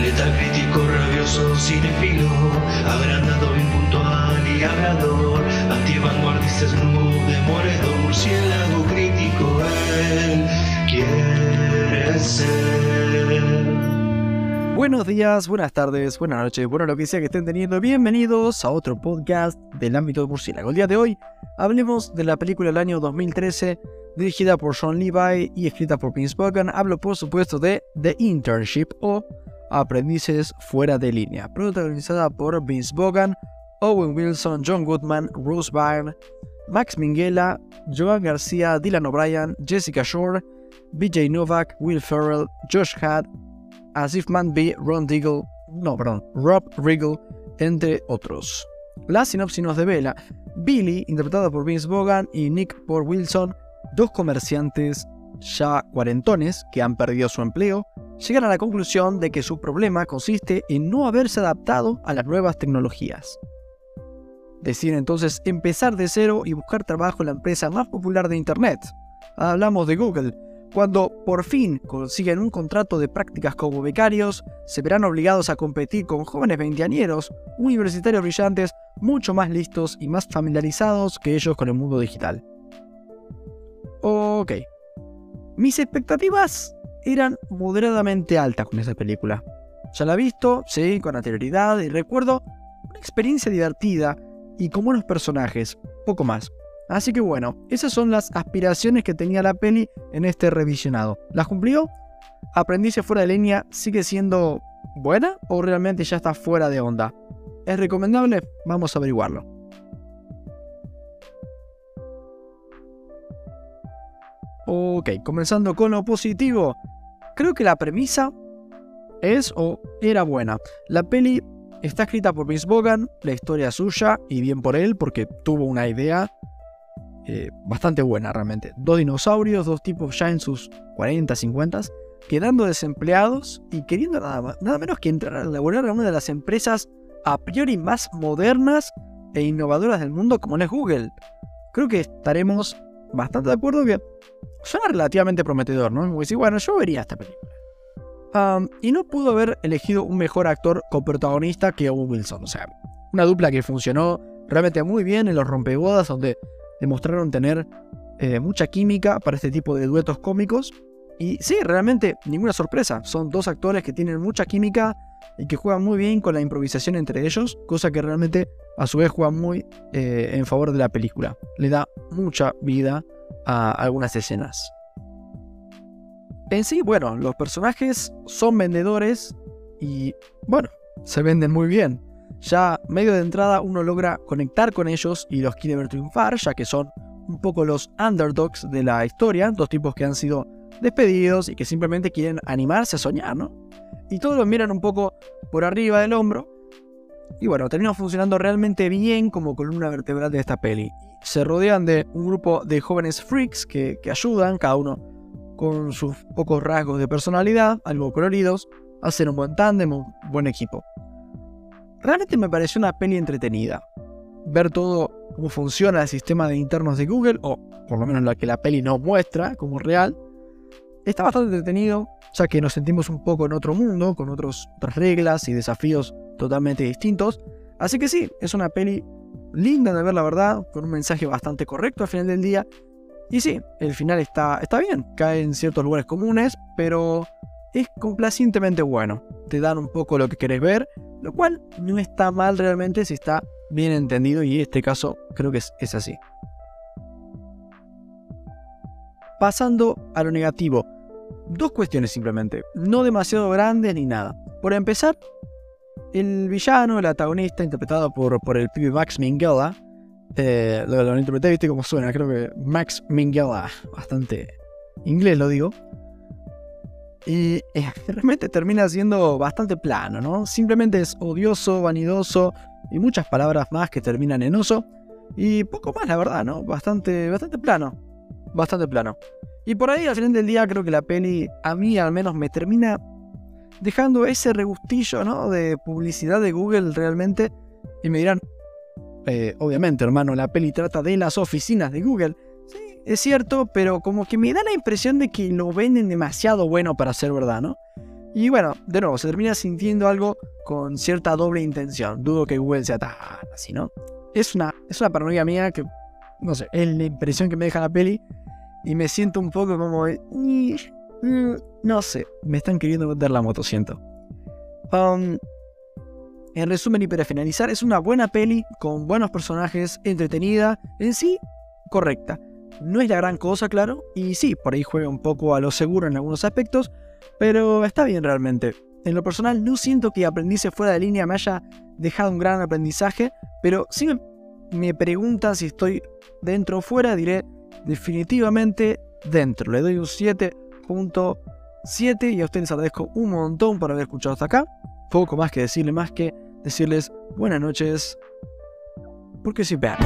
Letal crítico, rabioso, cinefilo, agrandado, impuntual y hablador, antivanguardista, murciélago crítico, él quiere ser. Buenos días, buenas tardes, buenas noches, bueno lo que sea que estén teniendo, bienvenidos a otro podcast del ámbito de murciélago. El día de hoy hablemos de la película del año 2013 dirigida por Sean Levi y escrita por Vince Vaughan. Hablo por supuesto de The Internship o Aprendices fuera de línea, protagonizada por Vince Vaughan, Owen Wilson, John Goodman, Rose Byrne, Max Minghella, Joan García, Dylan O'Brien, Jessica Shore, BJ Novak, Will Ferrell, Josh Had, Asif Manby, Ron Diggle, no, perdón, Rob Riggle, entre otros. La sinopsis nos devela Billy, interpretada por Vince Vaughan, y Nick por Wilson, dos comerciantes ya cuarentones que han perdido su empleo, llegan a la conclusión de que su problema consiste en no haberse adaptado a las nuevas tecnologías. Deciden entonces empezar de cero y buscar trabajo en la empresa más popular de Internet. Hablamos de Google. Cuando por fin consiguen un contrato de prácticas como becarios, se verán obligados a competir con jóvenes veinteañeros, universitarios brillantes, mucho más listos y más familiarizados que ellos con el mundo digital. Ok. Mis expectativas eran moderadamente altas con esa película. Ya la he visto, sí, con anterioridad y recuerdo una experiencia divertida y con buenos personajes, poco más. Así que bueno, esas son las aspiraciones que tenía la peli en este revisionado. ¿Las cumplió? ¿Aprendice fuera de línea sigue siendo buena o realmente ya está fuera de onda? ¿Es recomendable? Vamos a averiguarlo. Ok, comenzando con lo positivo. Creo que la premisa es o era buena. La peli está escrita por Vince Vaughan, la historia es suya y bien por él porque tuvo una idea eh, bastante buena realmente. Dos dinosaurios, dos tipos ya en sus 40, 50, quedando desempleados y queriendo nada, nada menos que entrar a laborar a una de las empresas a priori más modernas e innovadoras del mundo como es Google. Creo que estaremos bastante de acuerdo que suena relativamente prometedor, ¿no? Bueno, yo vería esta película. y no pudo haber elegido un mejor actor coprotagonista que Owen Wilson. O sea, una dupla que funcionó realmente muy bien en los rompebodas, donde demostraron tener eh, mucha química para este tipo de duetos cómicos. Y sí, realmente ninguna sorpresa. Son dos actores que tienen mucha química y que juegan muy bien con la improvisación entre ellos, cosa que realmente a su vez juega muy eh, en favor de la película. Le da mucha vida a algunas escenas. En sí, bueno, los personajes son vendedores y, bueno, se venden muy bien. Ya medio de entrada uno logra conectar con ellos y los quiere ver triunfar, ya que son un poco los underdogs de la historia, dos tipos que han sido despedidos y que simplemente quieren animarse a soñar, ¿no? Y todos los miran un poco por arriba del hombro. Y bueno, termina funcionando realmente bien como columna vertebral de esta peli. Se rodean de un grupo de jóvenes freaks que, ayudan, cada uno con sus pocos rasgos de personalidad, algo coloridos, hacen un buen tándem, un buen equipo. Realmente me pareció una peli entretenida. Ver todo cómo funciona el sistema de internos de Google, o por lo menos lo que la peli no muestra como real, está bastante entretenido, ya que nos sentimos un poco en otro mundo, con otras reglas y desafíos totalmente distintos. Así que sí, es una peli linda de ver, la verdad, con un mensaje bastante correcto al final del día. Y sí, el final está, está bien, cae en ciertos lugares comunes, pero es complacientemente bueno. Te dan un poco lo que querés ver, lo cual no está mal realmente si está bien entendido y en este caso creo que es así. Pasando a lo negativo, dos cuestiones simplemente, no demasiado grandes ni nada. Por empezar, el villano, el antagonista, interpretado por, por el pibe Max Minghella, eh, lo, lo, interpreté, viste cómo suena, creo que Max Minghella, bastante inglés lo digo. Y eh, realmente termina siendo bastante plano, ¿no? Simplemente es odioso, vanidoso y muchas palabras más que terminan en oso. Y poco más, la verdad, ¿no? Bastante, bastante plano. Bastante plano. Y por ahí al final del día creo que la peli a mí al menos me termina dejando ese regustillo ¿no? de publicidad de Google realmente. Y me dirán, eh, obviamente hermano, la peli trata de las oficinas de Google. Sí, es cierto, pero como que me da la impresión de que lo venden demasiado bueno para ser verdad, ¿no? Y bueno, de nuevo, se termina sintiendo algo con cierta doble intención. Dudo que Google sea tan así, ¿no? Es una, es una paranoia mía que, no sé, es la impresión que me deja la peli. Y me siento un poco como... No sé, me están queriendo meter la moto, siento. Um, en resumen y para finalizar, es una buena peli con buenos personajes, entretenida, en sí, correcta. No es la gran cosa, claro, y sí, por ahí juega un poco a lo seguro en algunos aspectos, pero está bien realmente. En lo personal, no siento que aprendice fuera de línea me haya dejado un gran aprendizaje, pero si me preguntan si estoy dentro o fuera, diré definitivamente dentro. Le doy un 7.7 y a ustedes les agradezco un montón por haber escuchado hasta acá. Poco más que decirle, más que decirles buenas noches, porque soy bad.